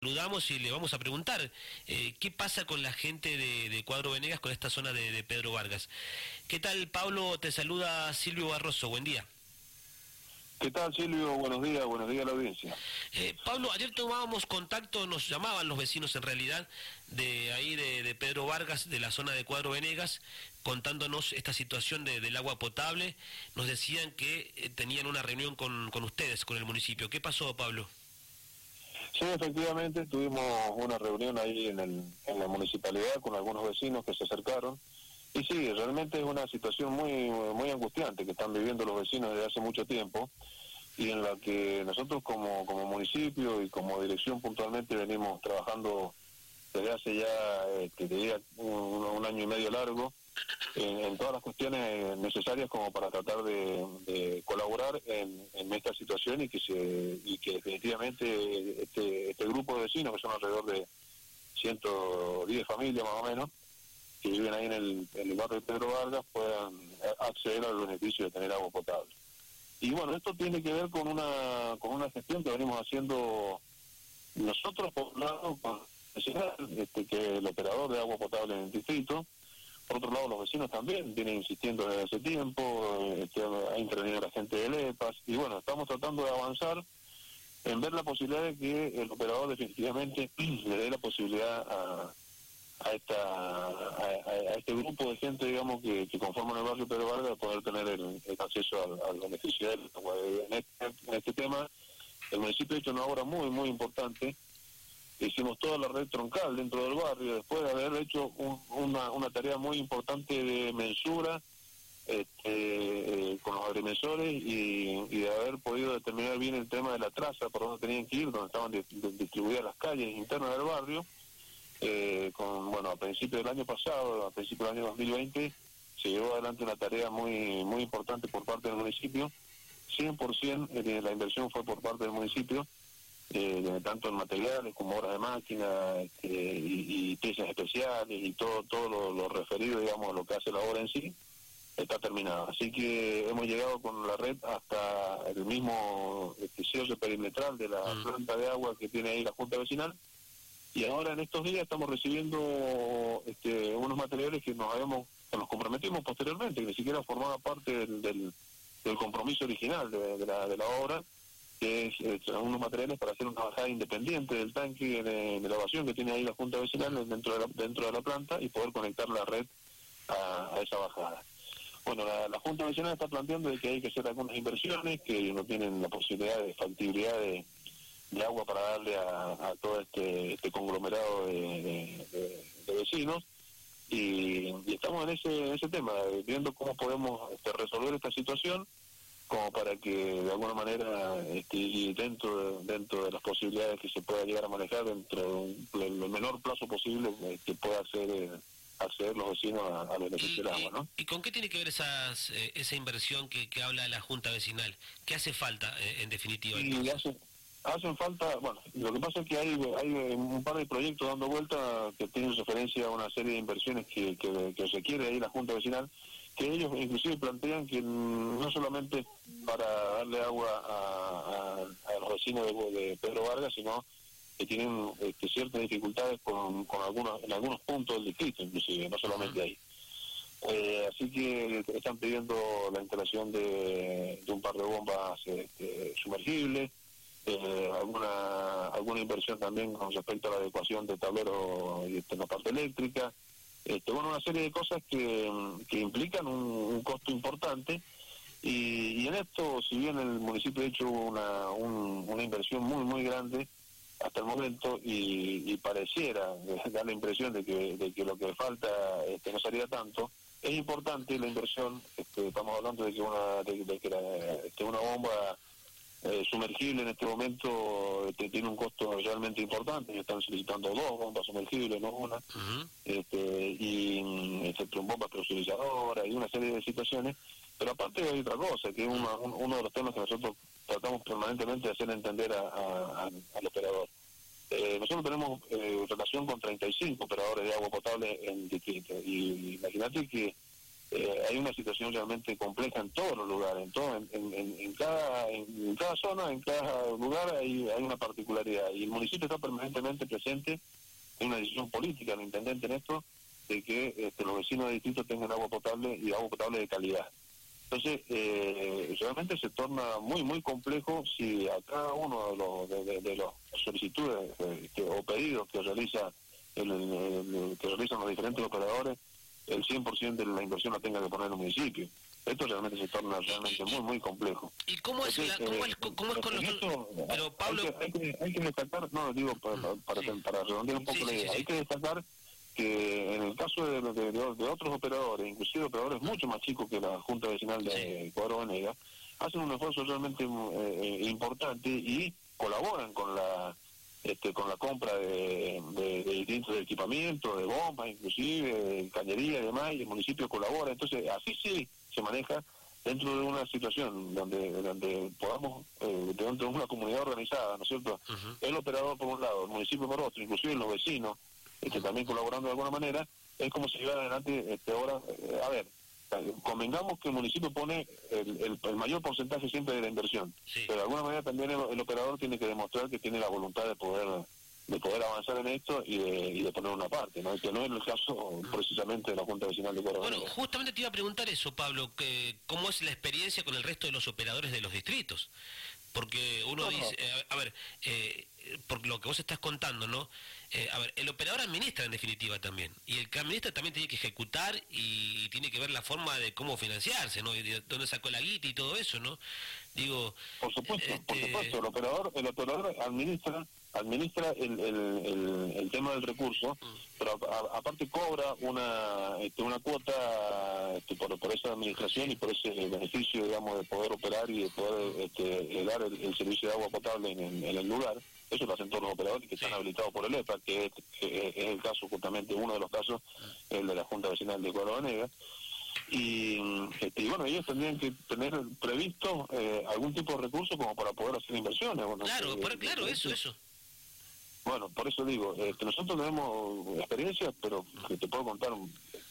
saludamos y le vamos a preguntar eh, qué pasa con la gente de, Cuadro Venegas con esta zona de, Pedro Vargas. ¿Qué tal, Pablo? Te saluda Silvio Barroso. Buen día. ¿Qué tal, Silvio? Buenos días, buenos días a la audiencia. Eh, Pablo, ayer tomábamos contacto, nos llamaban los vecinos en realidad, de ahí de, Pedro Vargas, de la zona de Cuadro Venegas, contándonos esta situación del agua potable. Nos decían que eh, tenían una reunión con, con ustedes, con el municipio. ¿Qué pasó, Pablo? Sí, efectivamente, tuvimos una reunión ahí en, el, en la municipalidad con algunos vecinos que se acercaron. Y sí, realmente es una situación muy, muy angustiante que están viviendo los vecinos desde hace mucho tiempo y en la que nosotros como, como municipio y como dirección puntualmente venimos trabajando desde hace ya, que diría, un año y medio largo, en, todas las cuestiones necesarias como para tratar de, colaborar en, esta situación y que se y que definitivamente este, este grupo de vecinos que son alrededor de 110 familias más o menos que viven ahí en el, en el barrio de Pedro Vargas puedan acceder al beneficio de tener agua potable. Y bueno, esto tiene que ver con una con una gestión que venimos haciendo nosotros por un lado con este, que el operador de agua potable en el distrito por otro lado, los vecinos también vienen insistiendo desde hace tiempo, este, ha intervenido la gente de EPAS, y bueno, estamos tratando de avanzar en ver la posibilidad de que el operador definitivamente le dé la posibilidad a, a esta a, este grupo de gente digamos que, que conforman el barrio Pedro Vargas de poder tener el, acceso al, al, beneficio de En este, en este tema. El municipio ha hecho una obra muy muy importante hicimos toda la red troncal dentro del barrio, después de haber hecho una, una tarea muy importante de mensura este, eh, con los agrimensores y, de haber podido determinar bien el tema de la traza, por donde tenían que ir, donde estaban distribuidas las calles internas del barrio. Eh, con bueno a principios del año pasado, a principios del año 2020, se llevó adelante una tarea muy muy importante por parte del municipio. 100% eh, la inversión fue por parte del municipio eh, tanto en materiales como horas de máquina este, y, piezas especiales y todo todo lo, referido digamos a lo que hace la obra en sí está terminado. Así que hemos llegado con la red hasta el mismo este, cierre perimetral de la mm. planta de agua que tiene ahí la junta vecinal. Y ahora en estos días estamos recibiendo este, unos materiales que nos habíamos nos comprometimos posteriormente que ni siquiera formaba parte del, del, compromiso original de, la, de la obra que es, eh, unos materiales para hacer una bajada independiente del tanque de, elevación que tiene ahí la Junta Vecinal dentro de la, dentro de la planta y poder conectar la red a, esa bajada. Bueno, la, Junta Vecinal está planteando de que hay que hacer algunas inversiones, que no tienen la posibilidad de factibilidad de, agua para darle a, todo este, este conglomerado de, vecinos. Y, estamos en ese, en ese tema, viendo cómo podemos este, resolver esta situación como para que de alguna manera este, dentro de, dentro de las posibilidades que se pueda llegar a manejar dentro del menor plazo posible que pueda hacer eh, acceder los vecinos a, a beneficiar del agua, ¿no? ¿Y con qué tiene que ver esas, eh, esa inversión que, que habla la Junta Vecinal? ¿Qué hace falta eh, en definitiva? Y hacen falta, bueno, lo que pasa es que hay, hay un par de proyectos dando vuelta que tienen referencia a una serie de inversiones que, que, que requiere ahí la Junta Vecinal que ellos inclusive plantean que no solamente para darle agua a, los vecinos de, Pedro Vargas, sino que tienen este, ciertas dificultades con, con algunos, en algunos puntos del distrito, inclusive, no solamente ahí. Eh, así que están pidiendo la instalación de, un par de bombas este, sumergibles, eh, alguna alguna inversión también con respecto a la adecuación del tablero y de la parte eléctrica, este, bueno, una serie de cosas que, que implican un, costo importante. Y, en esto, si bien el municipio ha hecho una, una inversión muy, muy grande hasta el momento y, pareciera dar la impresión de que, de que lo que falta este, no sería tanto, es importante la inversión, este, estamos hablando de que una, de, que este, una bomba eh, sumergible en este momento este, tiene un costo realmente importante, están solicitando dos bombas sumergibles, no una, este, y este, bombas presurizadoras y una serie de situaciones, pero aparte hay otra cosa, que es uno de los temas que nosotros tratamos permanentemente de hacer entender al operador. Eh, nosotros tenemos eh, relación con 35 operadores de agua potable en distrito, y imagínate que eh, hay una situación realmente compleja en todos los lugares, en, todo, en, cada, zona, en cada lugar hay, una particularidad y el municipio está permanentemente presente en una decisión política del intendente en esto de que este, los vecinos de distrito tengan agua potable y agua potable de calidad. Entonces, eh, realmente se torna muy, muy complejo si a cada uno de los, de, los solicitudes este, o pedidos que realiza el, que realizan los diferentes operadores el 100% de la inversión la tenga que poner el municipio. Esto realmente se torna realmente muy, muy complejo. ¿Y cómo es, la, cómo es, cómo es con los... Pero Pablo... Hay que, hay que, destacar, no, digo, para, para, para redondear un poco la idea, hay que destacar que en el caso de, de, de, otros operadores, inclusive operadores mucho más chicos que la Junta Vecinal de Cuadro Vanega, hacen un esfuerzo realmente eh, importante y colaboran con la este, con la compra de, de, distintos equipamientos, de bombas inclusive, de cañería y demás, y el municipio colabora. Entonces, así sí se maneja dentro de una situación donde donde podamos, eh, dentro de una comunidad organizada, ¿no es cierto? El operador por un lado, el municipio por otro, inclusive los vecinos, este, también colaborando de alguna manera, es como se lleva adelante este, ahora, eh, a ver, convengamos que el municipio pone el, el, mayor porcentaje siempre de la inversión, pero de alguna manera también el, operador tiene que demostrar que tiene la voluntad de poder de poder avanzar en esto y de, y de poner una parte, ¿no? que no es el caso precisamente de la Junta Vecinal de Córdoba. Bueno, justamente te iba a preguntar eso, Pablo, que ¿cómo es la experiencia con el resto de los operadores de los distritos? Porque uno dice, eh, a, ver, eh, por lo que vos estás contando, ¿no? Eh, a ver, el operador administra en definitiva también. Y el que administra también tiene que ejecutar y, tiene que ver la forma de cómo financiarse, ¿no? Y de dónde sacó la guita y todo eso, ¿no? Digo. Por supuesto, por este, supuesto. El operador, el operador administra administra el, el, el, tema del recurso, mm. pero aparte cobra una este, una cuota este, por, por esa administración y por ese beneficio, digamos, de poder operar y de poder este, dar el, servicio de agua potable en, el lugar. Eso lo hacen todos los operadores que están habilitados por el EPA, que es, el caso justamente, uno de los casos, el de la Junta Vecinal de Negra y, este, y, bueno, ellos tendrían que tener previsto eh, algún tipo de recurso como para poder hacer inversiones. claro, claro, eso, eso. Bueno, por eso digo, este, nosotros tenemos experiencias, pero que te puedo contar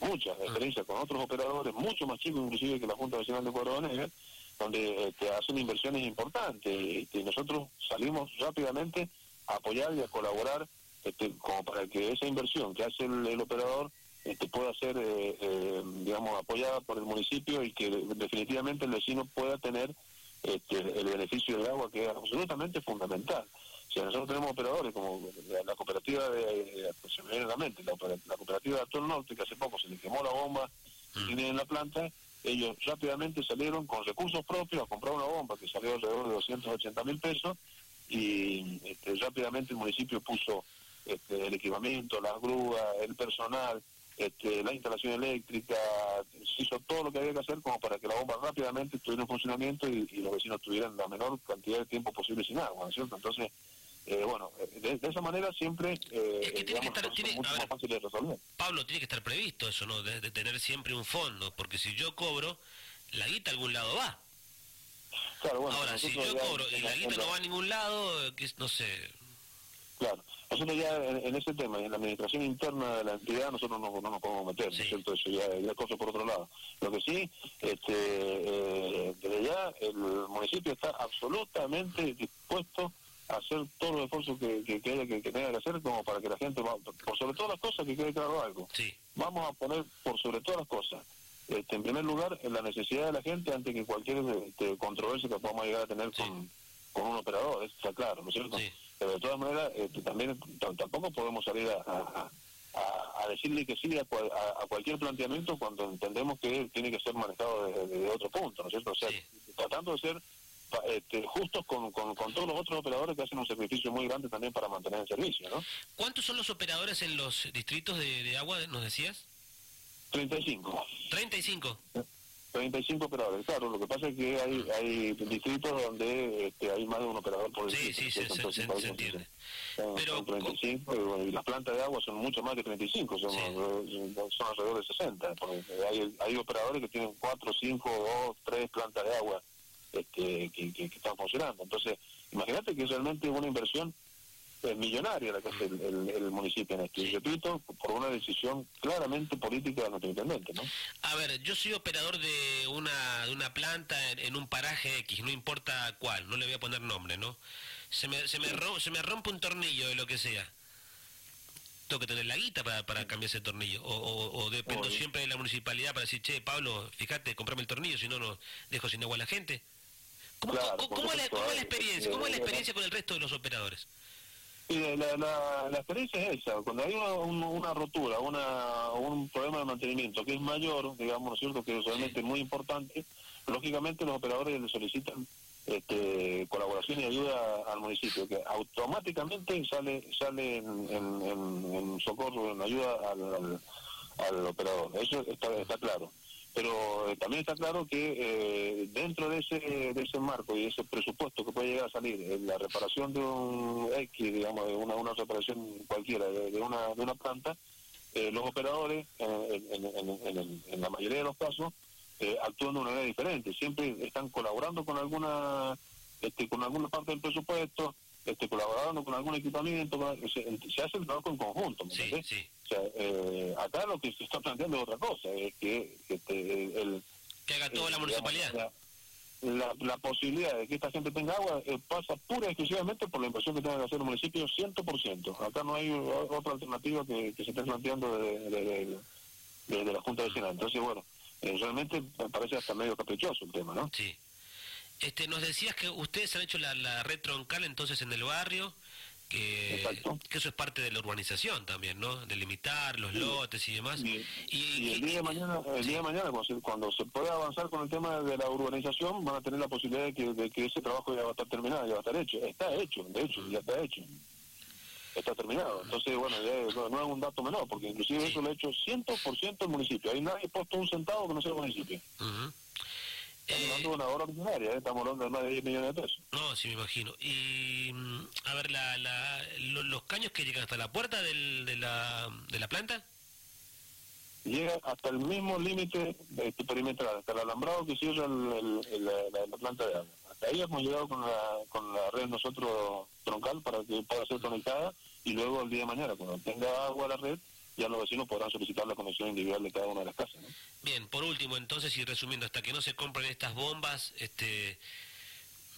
muchas experiencias con otros operadores, mucho más chicos inclusive que la Junta Nacional de Cuadro donde este, hacen inversiones importantes este, y nosotros salimos rápidamente a apoyar y a colaborar este, como para que esa inversión que hace el, operador este, pueda ser, eh, eh, digamos, apoyada por el municipio y que definitivamente el vecino pueda tener este, el beneficio del agua, que es absolutamente fundamental. Si nosotros tenemos operadores como la, cooperativa de, se me viene a la mente, la, cooperativa de Actor Norte, que hace poco se le quemó la bomba que mm. tiene en la planta, ellos rápidamente salieron con recursos propios a comprar una bomba que salió alrededor de 280 mil pesos y este, rápidamente el municipio puso este, el equipamiento, las grúas, el personal, este, la instalación eléctrica, se hizo todo lo que había que hacer como para que la bomba rápidamente estuviera en funcionamiento y, los vecinos tuvieran la menor cantidad de tiempo posible sin agua, ¿no es cierto? Entonces, eh, bueno, de, esa manera siempre eh, es que tiene que estar, mucho más fácil de resolver. Pablo, tiene que estar previsto eso, ¿no? De, tener siempre un fondo, porque si yo cobro, la guita a algún lado va. Claro, bueno, Ahora, si yo cobro y la guita no va a ningún lado, que no sé. Claro, nosotros ya en, ese tema, en la administración interna de la entidad, nosotros no, no nos podemos meter, ¿no es cierto? Eso ya, es cosa por otro lado. Lo que sí, este, eh, desde ya el municipio está absolutamente dispuesto hacer todos los esfuerzos que, que, que, que, tenga que hacer como para que la gente, por sobre todas las cosas, que quede claro algo. Vamos a poner por sobre todas las cosas, este, en primer lugar, en la necesidad de la gente antes que cualquier este, controversia que podamos llegar a tener con, con un operador, eso está claro, ¿no es cierto? Pero de todas maneras, este, también tampoco podemos salir a, a, decirle que sí a, cualquier planteamiento cuando entendemos que tiene que ser manejado desde, otro punto, ¿no es cierto? O sea, tratando de ser este, justos con, con, todos los otros operadores que hacen un sacrificio muy grande también para mantener el servicio, ¿no? ¿Cuántos son los operadores en los distritos de, agua, nos decías? 35. 35. 35 operadores, claro, lo que pasa es que hay, hay distritos donde este, hay más de un operador por distrito. Sí, sí, se, se, entiende. Pero, 35 y, las plantas de agua son mucho más de 35, son, son alrededor de 60. Hay, hay operadores que tienen 4, 5, 2, 3 plantas de agua este, que, que, están funcionando. Entonces, imagínate que es realmente una inversión millonaria la que hace el, municipio en esto. Y repito, por una decisión claramente política de nuestro intendente, ¿no? A ver, yo soy operador de una, de una planta en, un paraje X, no importa cuál, no le voy a poner nombre, ¿no? Se me, se me, se me rompe un tornillo de lo que sea tengo que tener la guita para, para cambiar ese tornillo. O, dependo siempre de la municipalidad para decir, che, Pablo, fíjate, comprame el tornillo, si no, no dejo sin agua a la gente. ¿Cómo, es la, experiencia? ¿Cómo es la experiencia con el resto de los operadores? la, la, experiencia es esa. Cuando hay una, rotura, una, un problema de mantenimiento que es mayor, digamos, ¿no es cierto?, que es realmente muy importante, lógicamente los operadores le solicitan este, colaboración y ayuda al municipio, que automáticamente sale sale en, en, socorro, en ayuda al, al, operador. Eso está, está claro. Pero eh, también está claro que eh, dentro de ese, de ese marco y ese presupuesto que puede llegar a salir, en la reparación de un X, digamos, de una, una reparación cualquiera de, una, de una planta, eh, los operadores, en la mayoría de los casos, eh, actúan de una manera diferente. Siempre están colaborando con alguna este, con alguna parte del presupuesto, este, colaborando con algún equipamiento, se, hace el trabajo en conjunto. Eh, acá lo que se está planteando es otra cosa, es que este, el, que haga toda la municipalidad. La, la, posibilidad de que esta gente tenga agua eh, pasa pura y exclusivamente por la inversión que tenga que hacer el municipio 100%. Acá no hay otra alternativa que, se esté planteando desde de, la Junta Vecinal. Entonces, bueno, eh, realmente me parece hasta medio caprichoso el tema, ¿no? Sí. Este, nos decías que ustedes han hecho la, red troncal entonces en el barrio, que, que, eso es parte de la urbanización también, ¿no? Delimitar los lotes y demás. Y, el día de mañana, el día de mañana cuando, se, pueda avanzar con el tema de la urbanización, van a tener la posibilidad de que, de que ese trabajo ya va a estar terminado, ya va a estar hecho. Está hecho, de hecho, ya está hecho está terminado. Entonces, bueno, no, es un dato menor, porque inclusive eso lo ha hecho 100% el municipio. Ahí nadie ha puesto un centavo que no sea el municipio. Estamos hablando de una obra ordinaria, ¿eh? estamos hablando de más de 10 millones de pesos. No, sí me imagino. Y, mm, a ver, la, la, los caños que llegan hasta la puerta del, de, la, de la planta. Llega hasta el mismo límite este perimetral, hasta el alambrado que cierra el, la, planta de agua. Hasta ahí hemos llegado con la, con la red nosotros troncal para que pueda ser conectada y luego el día de mañana, cuando tenga agua la red, ya los vecinos podrán solicitar la conexión individual de cada una de las casas. Bien, por último, entonces, y resumiendo, hasta que no se compren estas bombas, este,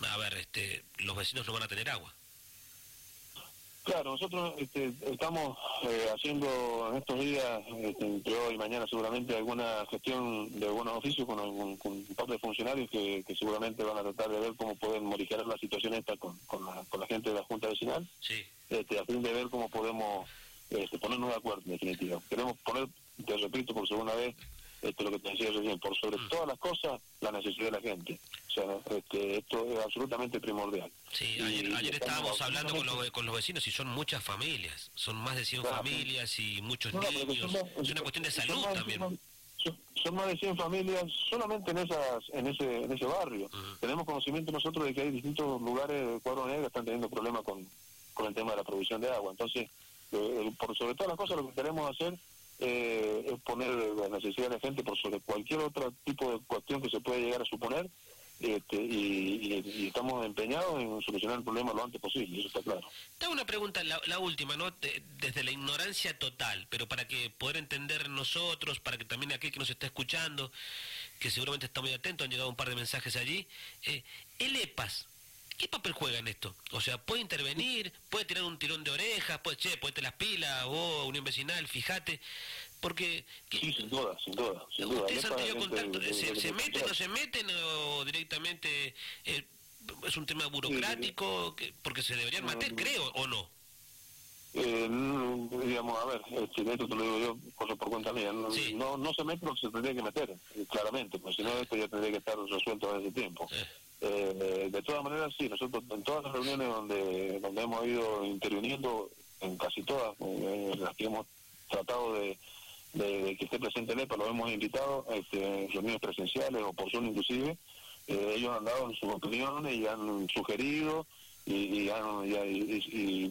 a ver, este, los vecinos no van a tener agua. Claro, nosotros este, estamos eh, haciendo en estos días, este, entre hoy y mañana seguramente, alguna gestión de algunos oficios con, algún, con un par de funcionarios que, seguramente van a tratar de ver cómo pueden modificar la situación esta con, con, la, con la gente de la Junta Vecinal, sí. este, a fin de ver cómo podemos ponernos de acuerdo en definitiva. Queremos poner, te repito por segunda vez, esto es lo que te decía recién, por sobre mm. todas las cosas, la necesidad de la gente. O sea, este, esto es absolutamente primordial. Sí, ayer, estábamos hablando con los, con los vecinos y son muchas familias, son más de 100 familias y muchos niños. es una cuestión de salud también. Son, más de 100 familias solamente en esas en ese en ese barrio. Tenemos conocimiento nosotros de que hay distintos lugares de Cuadro Negro que están teniendo problemas con, con el tema de la provisión de agua. Entonces, eh, por sobre todas las cosas, lo que queremos hacer eh, es poner la necesidad de la gente por sobre cualquier otro tipo de cuestión que se pueda llegar a suponer este, y, estamos empeñados en solucionar el problema lo antes posible, eso está claro. Te hago una pregunta, la, última, ¿no? desde la ignorancia total, pero para que poder entender nosotros, para que también aquel que nos está escuchando, que seguramente está muy atento, han llegado un par de mensajes allí, eh, el EPAS, ¿Qué papel juega en esto? O sea, ¿puede intervenir? ¿Puede tirar un tirón de orejas? ¿Puede, che, ponete las pilas? ¿Vos, Unión Vecinal, fíjate? Porque... Sí, sin duda, sin duda. Sin duda. ¿Ustedes han tenido contacto? ¿Se, meten o no se meten o directamente eh, es un tema burocrático? Que, porque se deberían meter, creo, ¿o no? Eh, digamos, a ver, este, esto te lo digo yo, cosa por cuenta mía, no, no, se mete lo que se tendría que meter, claramente, porque si no esto ya tendría que estar resuelto desde ese tiempo. Eh, de todas maneras, sí, nosotros en todas las reuniones donde, donde hemos ido interviniendo, en casi todas, eh, las que hemos tratado de, que esté presente el EPA, lo hemos invitado, este, en reuniones presenciales o por Zoom inclusive, eh, ellos han dado sus opiniones y han sugerido y, y,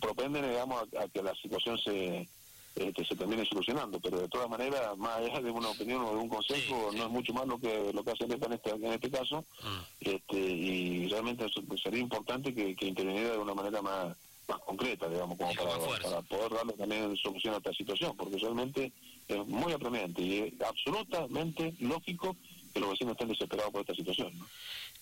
propenden, digamos, a que la situación se eh, que se termine solucionando, pero de todas maneras, más allá de una opinión o de un consejo, no es mucho más lo que lo que hace en este, en este caso, mm. este, y realmente sería importante que, que interviniera de una manera más, más concreta, digamos, como para, para, poder darle también solución a esta situación, porque realmente es muy apremiante y es absolutamente lógico que los vecinos estén desesperados por esta situación. ¿no?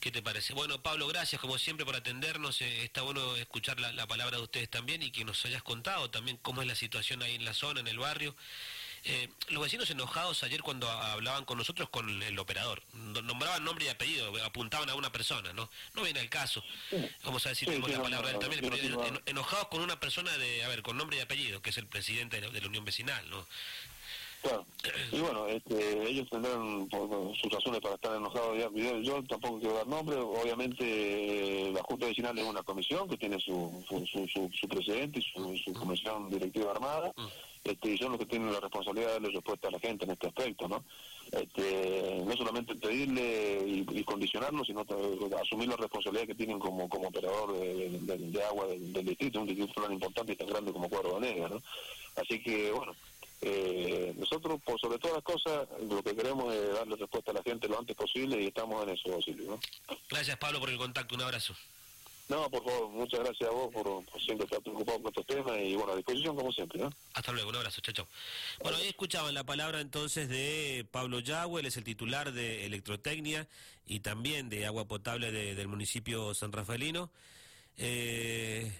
¿Qué te parece? Bueno, Pablo, gracias como siempre por atendernos. Eh, está bueno escuchar la, palabra de ustedes también y que nos hayas contado también cómo es la situación ahí en la zona, en el barrio. Eh, los vecinos enojados ayer cuando hablaban con nosotros con el operador, nombraban nombre y apellido, apuntaban a una persona, ¿no? No viene el caso. Vamos a decir, tenemos la palabra también, pero enojados con una persona de, a ver, con nombre y apellido, que es el presidente de la Unión Vecinal, ¿no? Claro. Y bueno, este, ellos tendrán sus razones para estar enojados. Yo, tampoco quiero dar nombre. Obviamente, eh, la Junta Vecinal es una comisión que tiene su, su, su, presidente y su, comisión directiva armada. Este, y son los que tienen la responsabilidad de darle respuesta a la gente en este aspecto, ¿no? Este, no solamente pedirle y, condicionarlo, sino asumir la responsabilidad que tienen como, como operador de, agua del, distrito, un distrito tan importante y tan grande como Cuadro de ¿no? Así que, bueno, eh, nosotros, por sobre todas las cosas, lo que queremos es darle respuesta a la gente lo antes posible y estamos en eso, Silvio. Gracias, Pablo, por el contacto. Un abrazo. No, por favor, muchas gracias a vos por, siempre estar preocupado por estos temas y bueno, a disposición como siempre. ¿no? Hasta luego, un abrazo, chao, chao. Bueno, ahí escuchaban la palabra entonces de Pablo Yagüe, él es el titular de Electrotecnia y también de agua potable del municipio San Rafaelino. Eh,